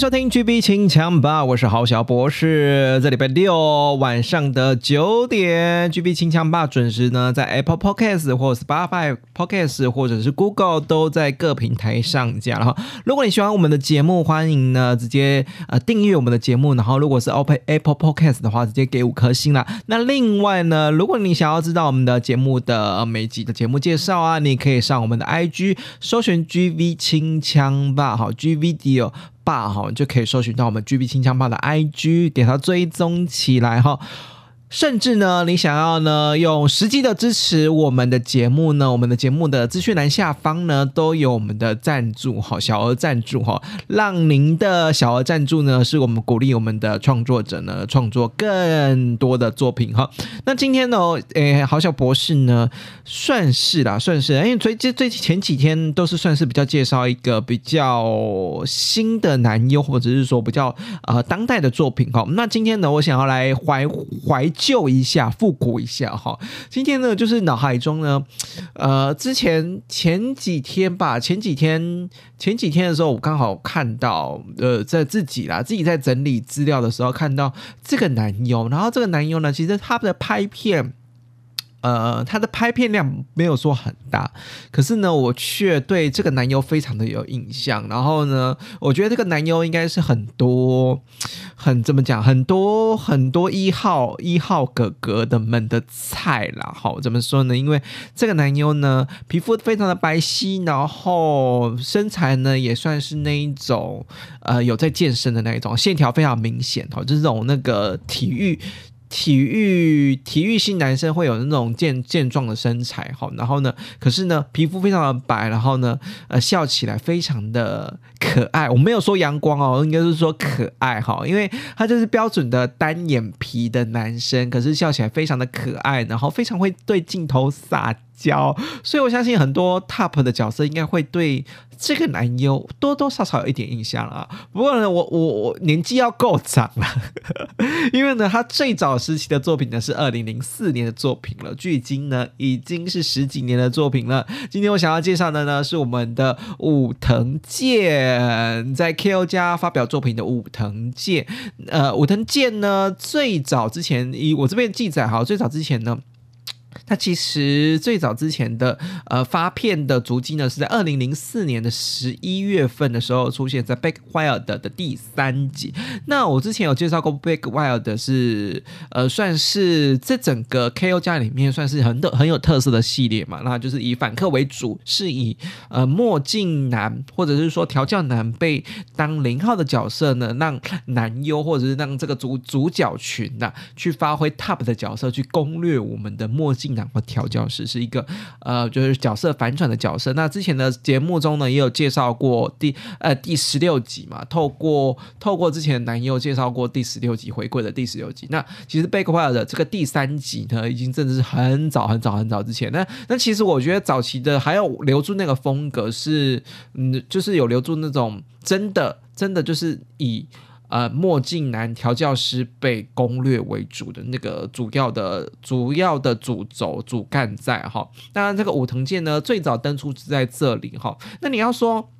收听 GB 清枪吧，我是郝小博士。这礼拜六晚上的九点，GB 清枪吧准时呢在 Apple Podcast 或 Spotify Podcast 或者是 Google 都在各平台上架了哈。如果你喜欢我们的节目，欢迎呢直接呃订阅我们的节目，然后如果是 Open Apple Podcast 的话，直接给五颗星啦。那另外呢，如果你想要知道我们的节目的每集的节目介绍啊，你可以上我们的 IG 搜寻 GB 清枪吧，好 G Video。霸哈就可以搜寻到我们 GB 清枪炮的 IG，给它追踪起来哈。甚至呢，你想要呢用实际的支持我们的节目呢，我们的节目的资讯栏下方呢都有我们的赞助哈，小额赞助哈，让您的小额赞助呢是我们鼓励我们的创作者呢创作更多的作品哈。那今天呢，诶，好小博士呢算是啦，算是，因为最最最前几天都是算是比较介绍一个比较新的男优，或者是说比较呃当代的作品哈。那今天呢，我想要来怀怀。旧一下，复古一下哈。今天呢，就是脑海中呢，呃，之前前几天吧，前几天前几天的时候，我刚好看到，呃，在自己啦，自己在整理资料的时候，看到这个男优，然后这个男优呢，其实他的拍片。呃，他的拍片量没有说很大，可是呢，我却对这个男优非常的有印象。然后呢，我觉得这个男优应该是很多很怎么讲，很多很多一号一号哥哥的们的菜啦。好，怎么说呢？因为这个男优呢，皮肤非常的白皙，然后身材呢也算是那一种呃有在健身的那一种，线条非常明显哦，就是这种那个体育。体育体育系男生会有那种健健壮的身材哈，然后呢，可是呢，皮肤非常的白，然后呢，呃，笑起来非常的可爱。我没有说阳光哦，应该是说可爱哈，因为他就是标准的单眼皮的男生，可是笑起来非常的可爱，然后非常会对镜头撒。教，所以我相信很多 top 的角色应该会对这个男优多多少少有一点印象啊。不过呢，我我我年纪要够长了，因为呢，他最早时期的作品呢是二零零四年的作品了，距今呢已经是十几年的作品了。今天我想要介绍的呢是我们的武藤健，在 KO 家发表作品的武藤健。呃，武藤健呢最早之前以我这边记载哈，最早之前呢。他其实最早之前的呃发片的足迹呢，是在二零零四年的十一月份的时候出现在《Big Wild》的第三集。那我之前有介绍过，《Big Wild》是呃算是这整个 KO 家里面算是很很有特色的系列嘛。那就是以反客为主，是以呃墨镜男或者是说调教男被当零号的角色呢，让男优或者是让这个主主角群呐去发挥 Top 的角色，去攻略我们的墨镜。进男或调教师是一个呃，就是角色反转的角色。那之前的节目中呢，也有介绍过第呃第十六集嘛，透过透过之前的男优介绍过第十六集回归的第十六集。那其实《贝克怀尔》的这个第三集呢，已经真的是很早很早很早之前。那那其实我觉得早期的还有留住那个风格是，嗯，就是有留住那种真的真的就是以。呃，墨镜男调教师被攻略为主的那个主要的、主要的主轴、主干在哈。当然，这个武藤健呢，最早登出是在这里哈。那你要说，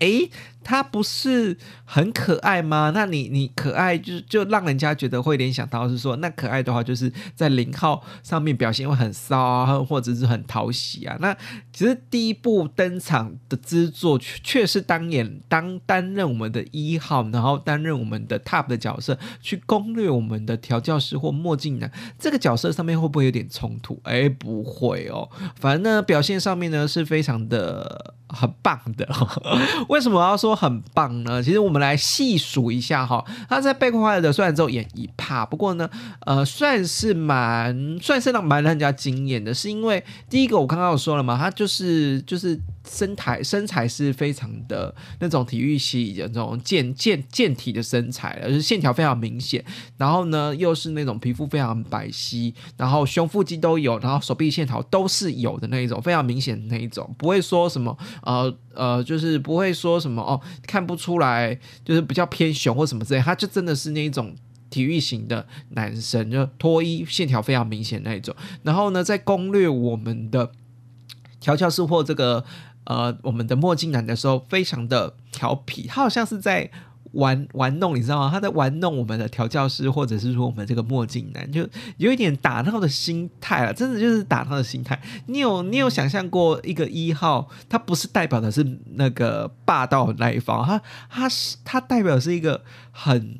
诶。他不是很可爱吗？那你你可爱就就让人家觉得会联想到是说，那可爱的话就是在零号上面表现会很骚啊，或者是很讨喜啊。那其实第一部登场的制作却是当演当担任我们的一号，然后担任我们的 top 的角色，去攻略我们的调教师或墨镜男这个角色上面会不会有点冲突？哎，不会哦，反正呢表现上面呢是非常的。很棒的。为什么要说很棒呢？其实我们来细数一下哈，他在《贝克怀尔的》虽然只有演一帕，不过呢，呃，算是蛮算是让蛮让人家惊艳的，是因为第一个我刚刚有说了嘛，他就是就是身材身材是非常的那种体育系的那种健健健体的身材，而是线条非常明显，然后呢又是那种皮肤非常白皙，然后胸腹肌都有，然后手臂线条都是有的那一种，非常明显的那一种，不会说什么呃呃，就是不会说什么哦看不出来，就是比较偏雄或什么之类，他就真的是那一种体育型的男生，就脱衣线条非常明显那一种。然后呢，在攻略我们的 调教师或这个呃我们的墨镜男的时候，非常的调皮，他好像是在。玩玩弄，你知道吗？他在玩弄我们的调教师，或者是说我们这个墨镜男，就有一点打闹的心态了。真的就是打闹的心态。你有你有想象过一个一号，他不是代表的是那个霸道的那一方，他他是他代表是一个很。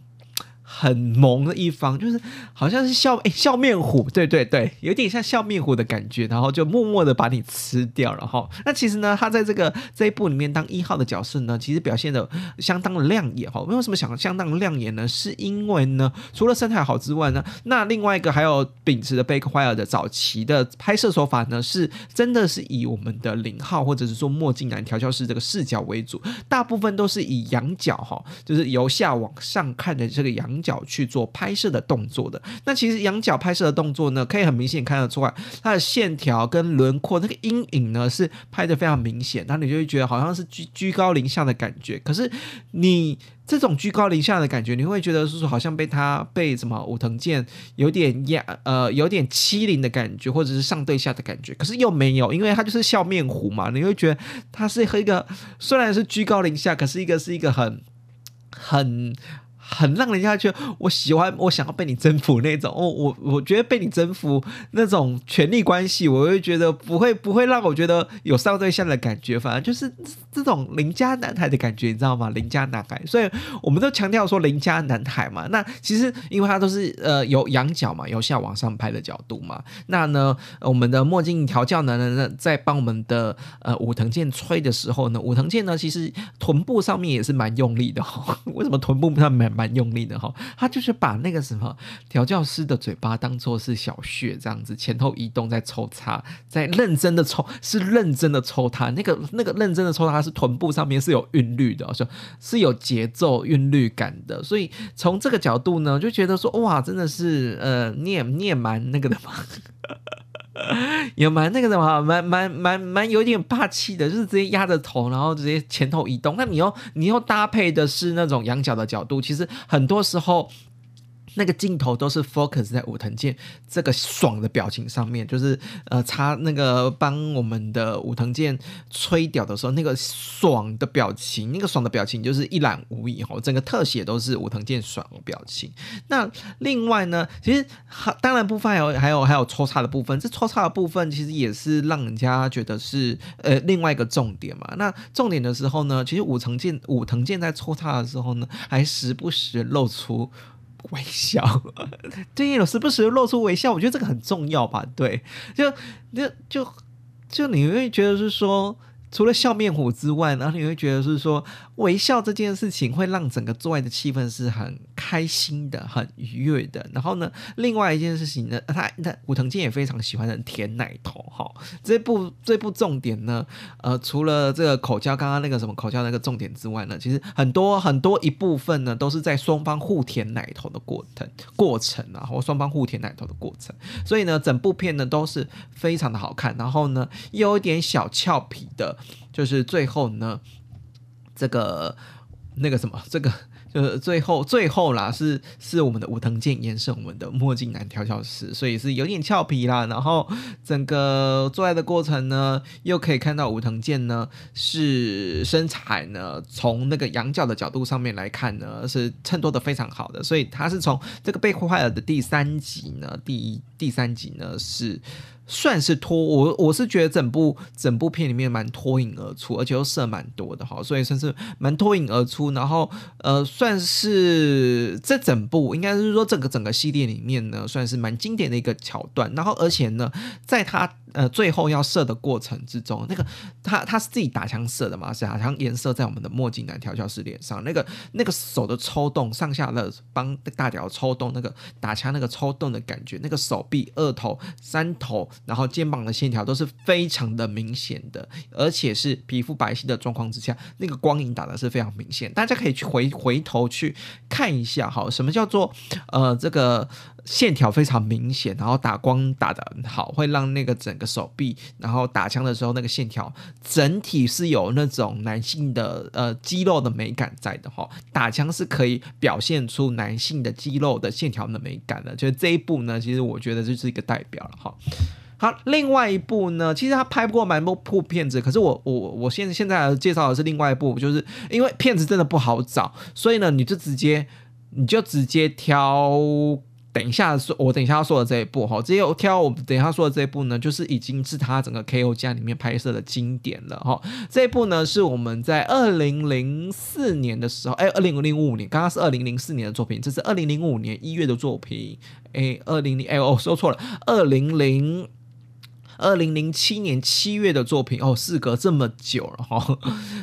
很萌的一方，就是好像是笑诶笑面虎，对对对，有点像笑面虎的感觉，然后就默默的把你吃掉，了哈那其实呢，他在这个这一部里面当一号的角色呢，其实表现的相当的亮眼哈。为什么想相当亮眼呢？是因为呢，除了身材好之外呢，那另外一个还有秉持的贝克怀尔的早期的拍摄手法呢，是真的是以我们的零号或者是说墨镜男调教师这个视角为主，大部分都是以仰角哈，就是由下往上看的这个仰。角去做拍摄的动作的，那其实仰角拍摄的动作呢，可以很明显看得出来，它的线条跟轮廓那个阴影呢是拍的非常明显，那你就会觉得好像是居居高临下的感觉。可是你这种居高临下的感觉，你会觉得是说好像被他被什么武藤健有点压呃有点欺凌的感觉，或者是上对下的感觉，可是又没有，因为他就是笑面虎嘛，你会觉得他是和一个虽然是居高临下，可是一个是一个很很。很让人家觉得我喜欢，我想要被你征服那种。哦，我我觉得被你征服那种权力关系，我会觉得不会不会让我觉得有上对象的感觉，反而就是这种邻家男孩的感觉，你知道吗？邻家男孩，所以我们都强调说邻家男孩嘛。那其实因为他都是呃有仰角嘛，由下往上拍的角度嘛。那呢，我们的墨镜调教男人呢，在帮我们的呃武藤健吹的时候呢，武藤健呢其实臀部上面也是蛮用力的。为什么臀部上面？蛮蛮用力的哈，他就是把那个什么调教师的嘴巴当做是小穴这样子，前后移动在抽插，在认真的抽，是认真的抽他。那个那个认真的抽他是臀部上面是有韵律的，说是有节奏韵律感的，所以从这个角度呢，就觉得说哇，真的是呃，你也你也蛮那个的嘛。也蛮那个什么，蛮蛮蛮蛮有点霸气的，就是直接压着头，然后直接前头移动。那你又你又搭配的是那种仰角的角度，其实很多时候。那个镜头都是 focus 在武藤健这个爽的表情上面，就是呃，他那个帮我们的武藤健吹屌的时候，那个爽的表情，那个爽的表情就是一览无遗哈，整个特写都是武藤健爽的表情。那另外呢，其实当然部分有还有还有抽插的部分，这抽插的部分其实也是让人家觉得是呃另外一个重点嘛。那重点的时候呢，其实武藤健武藤健在抽插的时候呢，还时不时露出。微笑，对，有时不时露出微笑，我觉得这个很重要吧？对，就就就就你会觉得是说。除了笑面虎之外，然后你会觉得是说微笑这件事情会让整个做爱的气氛是很开心的、很愉悦的。然后呢，另外一件事情呢，他他武藤健也非常喜欢的舔奶头哈。这部这部重点呢，呃，除了这个口交刚刚那个什么口交那个重点之外呢，其实很多很多一部分呢，都是在双方互舔奶头的过程过程啊，或双方互舔奶头的过程。所以呢，整部片呢都是非常的好看，然后呢又有点小俏皮的。就是最后呢，这个那个什么，这个就是最后最后啦，是是我们的武藤健延伸我们的墨镜男调教师，所以是有点俏皮啦。然后整个做爱的过程呢，又可以看到武藤健呢是身材呢，从那个仰角的角度上面来看呢，是衬托的非常好的。所以他是从这个被破坏了的第三集呢，第一第三集呢是。算是脱我，我是觉得整部整部片里面蛮脱颖而出，而且又射蛮多的哈，所以算是蛮脱颖而出。然后呃，算是这整部应该是说整个整个系列里面呢，算是蛮经典的一个桥段。然后而且呢，在他呃最后要射的过程之中，那个他他是自己打枪射的嘛，是打枪颜色在我们的墨镜男调教师脸上，那个那个手的抽动，上下的帮大脚抽动，那个打枪那个抽动的感觉，那个手臂二头、三头，然后肩膀的线条都是非常的明显的，而且是皮肤白皙的状况之下，那个光影打的是非常明显，大家可以去回回头去看一下，哈，什么叫做呃这个。线条非常明显，然后打光打的好，会让那个整手臂，然后打枪的时候那个线条整体是有那种男性的呃肌肉的美感在的哈。打枪是可以表现出男性的肌肉的线条的美感的，就是这一部呢，其实我觉得就是一个代表了哈。好，另外一部呢，其实他拍过蛮多部片子，可是我我我现在现在介绍的是另外一部，就是因为片子真的不好找，所以呢，你就直接你就直接挑。等一下说，我等一下要说的这一部哈，直接挑我等一下说的这一部呢，就是已经是他整个 K.O. 家里面拍摄的经典了哈。这一部呢是我们在二零零四年的时候，哎，二零零五年，刚刚是二零零四年的作品，这是二零零五年一月的作品，哎，二零零，哎，哦说错了，二零零。二零零七年七月的作品哦，事隔这么久了哈。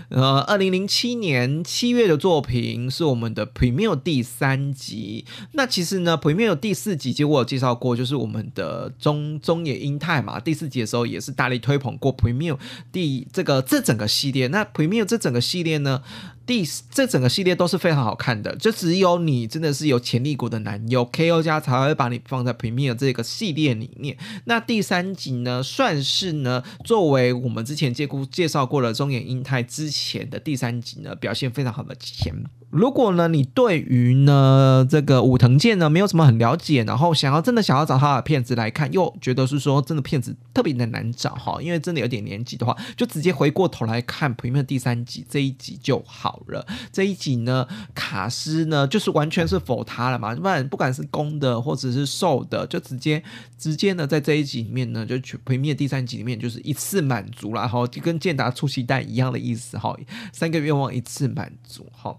呃，二零零七年七月的作品是我们的 Premiere 第三集。那其实呢，Premiere 第四集其实我有介绍过，就是我们的中中野英泰嘛。第四集的时候也是大力推捧过 Premiere 第这个这整个系列。那 Premiere 这整个系列呢？第这整个系列都是非常好看的，就只有你真的是有潜力股的男友 KO 家才会把你放在 Premier 这个系列里面。那第三集呢，算是呢作为我们之前介估介绍过了中野英泰之前的第三集呢，表现非常好的前。如果呢，你对于呢这个武藤健呢没有什么很了解，然后想要真的想要找他的片子来看，又觉得是说真的片子特别的难找哈，因为真的有点年纪的话，就直接回过头来看《Premier 第三集这一集就好了。这一集呢，卡斯呢就是完全是否他了嘛，不然不管是公的或者是瘦的，就直接直接呢在这一集里面呢，就去《毁灭第三集里面就是一次满足了哈，就跟健达出奇蛋一样的意思哈，三个愿望一次满足哈。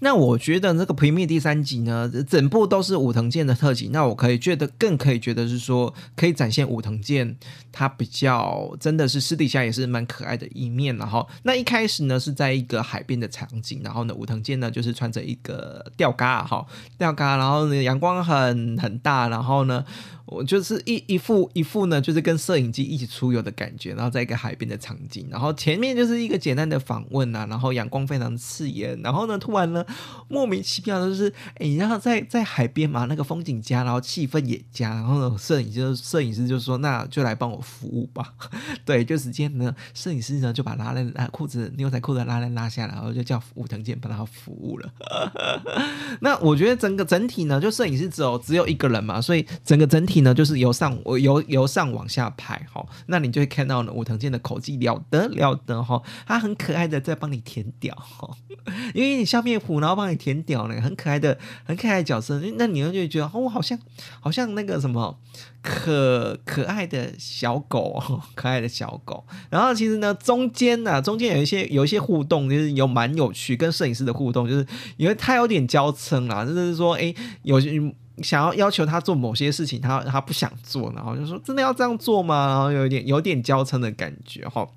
那我觉得这个《平面》第三集呢，整部都是武藤健的特辑。那我可以觉得更可以觉得是说，可以展现武藤健他比较真的是私底下也是蛮可爱的一面。然后，那一开始呢是在一个海边的场景，然后呢武藤健呢就是穿着一个吊嘎哈吊嘎，然后呢阳光很很大，然后呢。我就是一一副一副呢，就是跟摄影机一起出游的感觉，然后在一个海边的场景，然后前面就是一个简单的访问啊，然后阳光非常刺眼，然后呢，突然呢，莫名其妙的就是，哎，然后在在海边嘛，那个风景佳，然后气氛也佳，然后呢，摄影就摄影师就说，那就来帮我服务吧，对，就直接呢，摄影师呢就把拉链拉裤子牛仔裤的拉链拉下来，然后就叫武藤健帮他服务了。那我觉得整个整体呢，就摄影师只有只有一个人嘛，所以整个整体。呢，就是由上我由由上往下拍哈，那你就会看到呢，武藤健的口技了得了得哈，他很可爱的在帮你填屌哈，因为你笑面虎，然后帮你填屌呢，很可爱的很可爱的角色，那你就会觉得哦，好像好像那个什么可可爱的小狗，可爱的小狗。然后其实呢，中间呢，中间有一些有一些互动，就是有蛮有趣，跟摄影师的互动，就是因为他有点娇嗔啦，就是说哎，有些。想要要求他做某些事情，他他不想做，然后就说真的要这样做吗？然后有点有点娇嗔的感觉哈。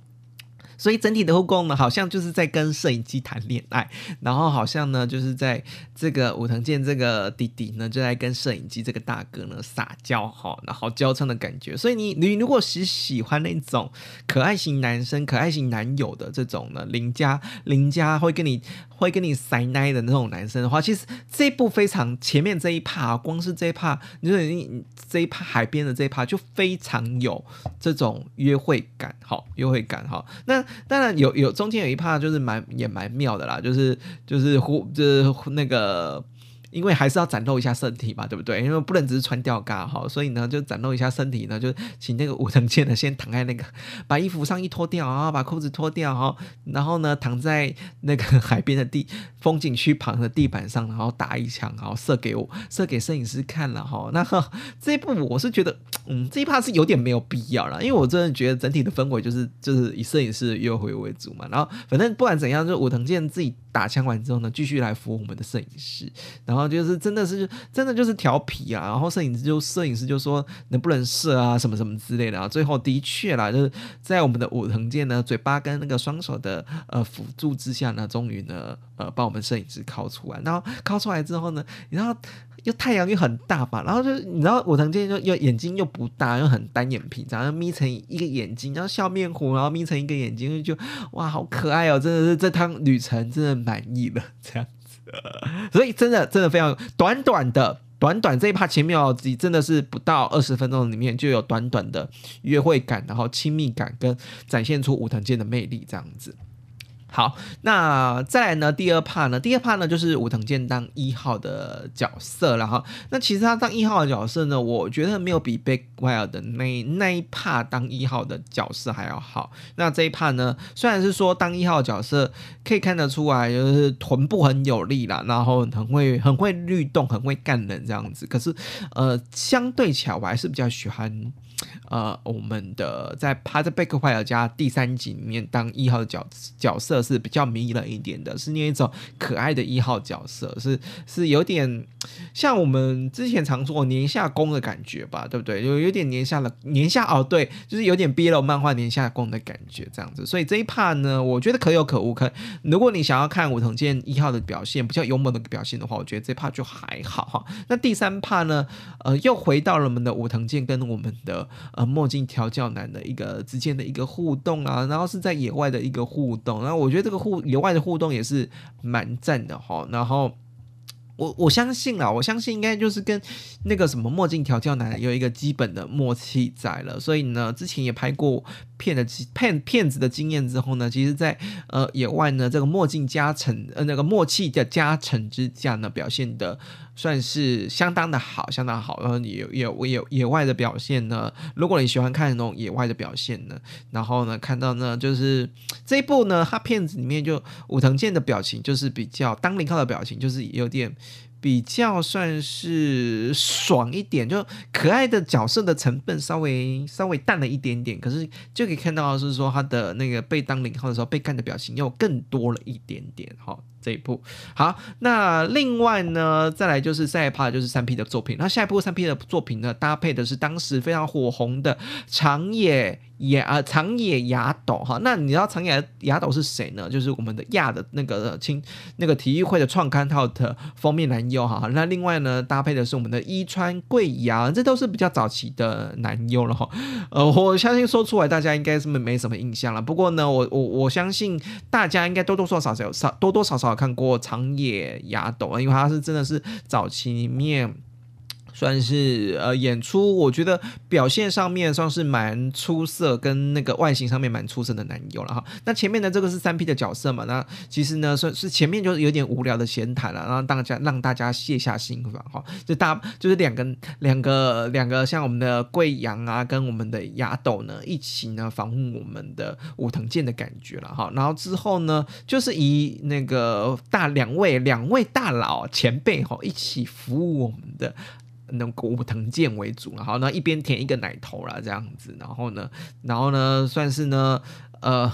所以整体的互动呢，好像就是在跟摄影机谈恋爱，然后好像呢，就是在这个武藤健这个弟弟呢，就在跟摄影机这个大哥呢撒娇哈，然后娇嗔的感觉。所以你你如果是喜欢那种可爱型男生、可爱型男友的这种呢，邻家邻家会跟你会跟你塞奶的那种男生的话，其实这一部非常前面这一趴啊，光是这一趴，你说你这一趴海边的这一趴就非常有这种约会感，好约会感哈，那。当然有有中间有一趴就是蛮也蛮妙的啦，就是就是呼就是那个。因为还是要展露一下身体嘛，对不对？因为不能只是穿吊嘎哈，所以呢，就展露一下身体呢，就请那个武藤健呢先躺在那个，把衣服上衣脱掉啊，把裤子脱掉哈，然后呢躺在那个海边的地风景区旁的地板上，然后打一枪，然后射给我，射给摄影师看了哈。那这一部我是觉得，嗯，这一趴是有点没有必要了，因为我真的觉得整体的氛围就是就是以摄影师的约会为主嘛。然后反正不管怎样，就武藤健自己打枪完之后呢，继续来服务我们的摄影师，然后。后就是真的是真的就是调皮啊，然后摄影师就摄影师就说能不能射啊什么什么之类的啊，最后的确啦，就是在我们的武藤健呢嘴巴跟那个双手的呃辅助之下呢，终于呢呃帮我们摄影师拷出来，然后拷出来之后呢，然后。又太阳又很大嘛，然后就你知道武藤健就又眼睛又不大，又很单眼皮，然后眯成一个眼睛，然后笑面虎，然后眯成一个眼睛，就哇好可爱哦！真的是这趟旅程真的满意了这样，所以真的真的非常短短的短短这一趴前面哦，真的是不到二十分钟里面就有短短的约会感，然后亲密感跟展现出武藤健的魅力这样子。好，那再来呢？第二 part 呢？第二 part 呢，就是武藤健当一号的角色了哈。那其实他当一号的角色呢，我觉得没有比 Big Wild 的那那一 part 当一号的角色还要好。那这一 part 呢，虽然是说当一号角色可以看得出来，就是臀部很有力啦，然后很会很会律动，很会干人这样子。可是，呃，相对起来，我还是比较喜欢。呃，我们的在《帕特贝克怀尔家》第三集里面当一号角角色是比较迷人一点的，是那一种可爱的一号角色，是是有点像我们之前常说年下攻的感觉吧，对不对？有有点年下的年下哦，对，就是有点 BL 漫画年下攻的感觉这样子。所以这一 part 呢，我觉得可有可无。可如果你想要看武藤健一号的表现比较勇猛的表现的话，我觉得这 part 就还好哈。那第三 part 呢，呃，又回到了我们的武藤健跟我们的。呃，墨镜调教男的一个之间的一个互动啊，然后是在野外的一个互动，然后我觉得这个互野外的互动也是蛮赞的哈，然后。我我相信啦，我相信应该就是跟那个什么墨镜调教男有一个基本的默契在了，所以呢，之前也拍过骗的骗骗子的经验之后呢，其实，在呃野外呢，这个墨镜加成呃那个默契的加成之下呢，表现的算是相当的好，相当好。然后野野野野外的表现呢，如果你喜欢看那种野外的表现呢，然后呢看到呢，就是这一部呢，他片子里面就武藤健的表情就是比较当零号的表情，就是有点。比较算是爽一点，就可爱的角色的成分稍微稍微淡了一点点，可是就可以看到是说他的那个被当零号的时候被干的表情又更多了一点点哈。这一部好，那另外呢，再来就是下一趴就是三 P 的作品。那下一部三 P 的作品呢，搭配的是当时非常火红的长野野啊长野雅斗哈。那你知道长野雅斗是谁呢？就是我们的亚的那个青那个体育会的创刊号的封面男优哈。那另外呢，搭配的是我们的伊川贵阳，这都是比较早期的男优了哈。呃，我相信说出来大家应该是没没什么印象了。不过呢，我我我相信大家应该多多少少有少多多少少。看过长野雅斗，因为他是真的是早期里面。算是呃演出，我觉得表现上面算是蛮出色，跟那个外形上面蛮出色的男友了哈。那前面的这个是三 P 的角色嘛？那其实呢，算是前面就是有点无聊的闲谈了，然后大家让大家卸下心防哈。就大就是两个两个两个像我们的贵阳啊，跟我们的雅斗呢一起呢访问我们的武藤健的感觉了哈。然后之后呢，就是以那个大两位两位大佬前辈哈一起服务我们的。那古藤健为主，然后呢一边舔一个奶头啦，这样子，然后呢，然后呢算是呢。呃，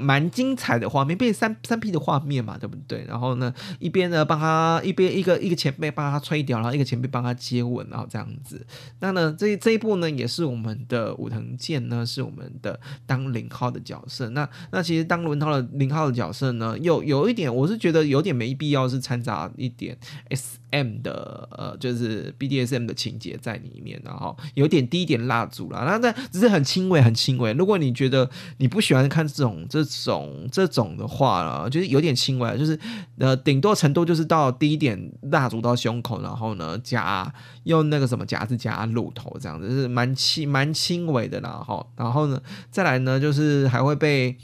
蛮精彩的画面，变三三 P 的画面嘛，对不对？然后呢，一边呢帮他，一边一个一个前辈帮他吹掉，然后一个前辈帮他接吻，然后这样子。那呢，这这一部呢，也是我们的武藤健呢，是我们的当零号的角色。那那其实当零号的零号的角色呢，有有一点，我是觉得有点没必要是掺杂一点 SM 的呃，就是 BDSM 的情节在里面，然后有点低一点蜡烛啦。那但只是很轻微，很轻微。如果你觉得你不喜欢。看这种这种这种的话了，就是有点轻微，就是呃，顶多程度就是到低点蜡烛到胸口，然后呢夹用那个什么夹子夹乳头这样子，是蛮轻蛮轻微的，然后然后呢再来呢就是还会被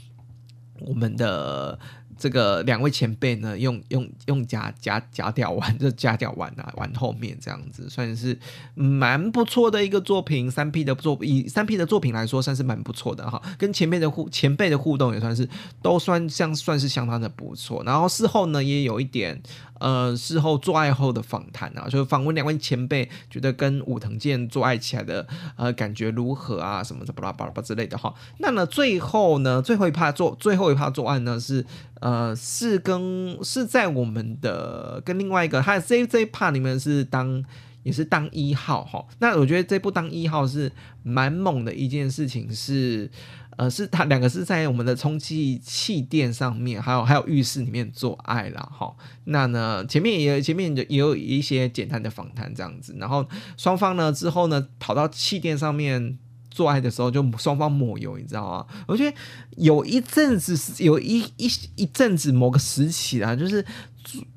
我们的。这个两位前辈呢，用用用夹夹夹掉完，就夹掉完啊，玩后面这样子，算是蛮不错的一个作品。三 P 的作以三 P 的作品来说，算是蛮不错的哈。跟前辈的互前辈的互动也算是都算像算是相当的不错。然后事后呢，也有一点。呃，事后做爱后的访谈啊，就是访问两位前辈，觉得跟武藤健做爱起来的呃感觉如何啊，什么的巴拉巴拉巴之类的哈。那呢，最后呢，最后一趴做最后一趴作案呢是呃呃，是跟是在我们的跟另外一个，他这这一 part 里面是当也是当一号哈。那我觉得这部当一号是蛮猛的一件事情，是呃，是他两个是在我们的充气气垫上面，还有还有浴室里面做爱了哈。那呢，前面也前面也有一些简单的访谈这样子，然后双方呢之后呢跑到气垫上面。做爱的时候就双方抹油，你知道吗？我觉得有一阵子有一一一阵子某个时期啊，就是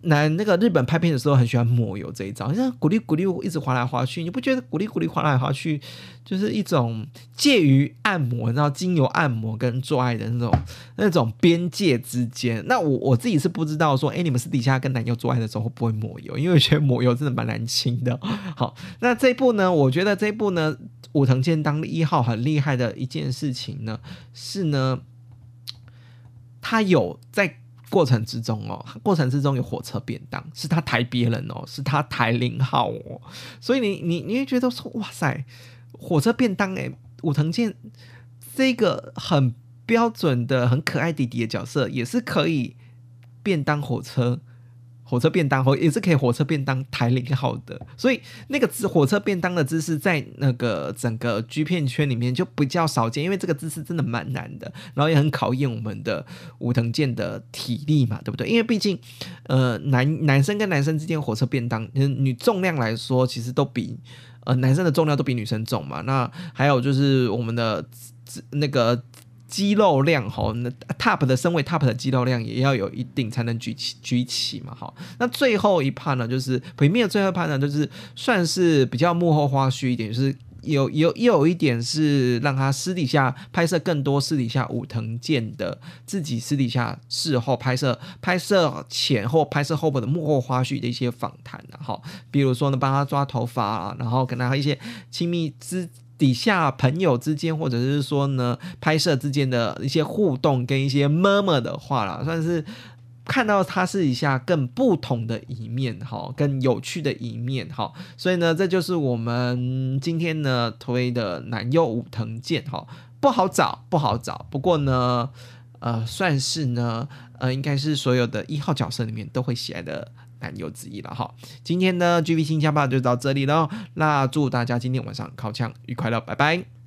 男那个日本拍片的时候很喜欢抹油这一招，像鼓励鼓励一直滑来滑去，你不觉得鼓励鼓励滑来滑去就是一种介于按摩，然后精油按摩跟做爱的那种那种边界之间？那我我自己是不知道说，哎，你们私底下跟男友做爱的时候会不会抹油？因为我觉得抹油真的蛮难清的。好，那这一部呢，我觉得这一部呢。武藤健当一号很厉害的一件事情呢，是呢，他有在过程之中哦，过程之中有火车便当，是他抬别人哦，是他抬零号哦，所以你你你会觉得说，哇塞，火车便当诶，武藤健这个很标准的很可爱弟弟的角色，也是可以便当火车。火车便当后也是可以火车便当抬领号的，所以那个火车便当的姿势在那个整个 G 片圈里面就比较少见，因为这个姿势真的蛮难的，然后也很考验我们的武藤健的体力嘛，对不对？因为毕竟呃男男生跟男生之间火车便当，嗯女重量来说其实都比呃男生的重量都比女生重嘛。那还有就是我们的那个。肌肉量哈，那 top 的身位 top 的肌肉量也要有一定才能举起举起嘛哈。那最后一 part 呢，就是毁灭最后一 part 呢，就是算是比较幕后花絮一点，就是有有又有一点是让他私底下拍摄更多私底下武藤健的自己私底下事后拍摄拍摄前后拍摄后的幕后花絮的一些访谈啊哈，比如说呢帮他抓头发啊，然后跟他一些亲密之。底下朋友之间，或者是说呢，拍摄之间的一些互动跟一些么么的话啦，算是看到他是一下更不同的一面，哈，更有趣的一面，哈。所以呢，这就是我们今天呢推的男优武藤健，哈，不好找，不好找。不过呢，呃，算是呢，呃，应该是所有的一号角色里面都会喜爱的。男友之一了哈，今天呢，G V 新枪吧就到这里了，那祝大家今天晚上靠枪愉快了，拜拜。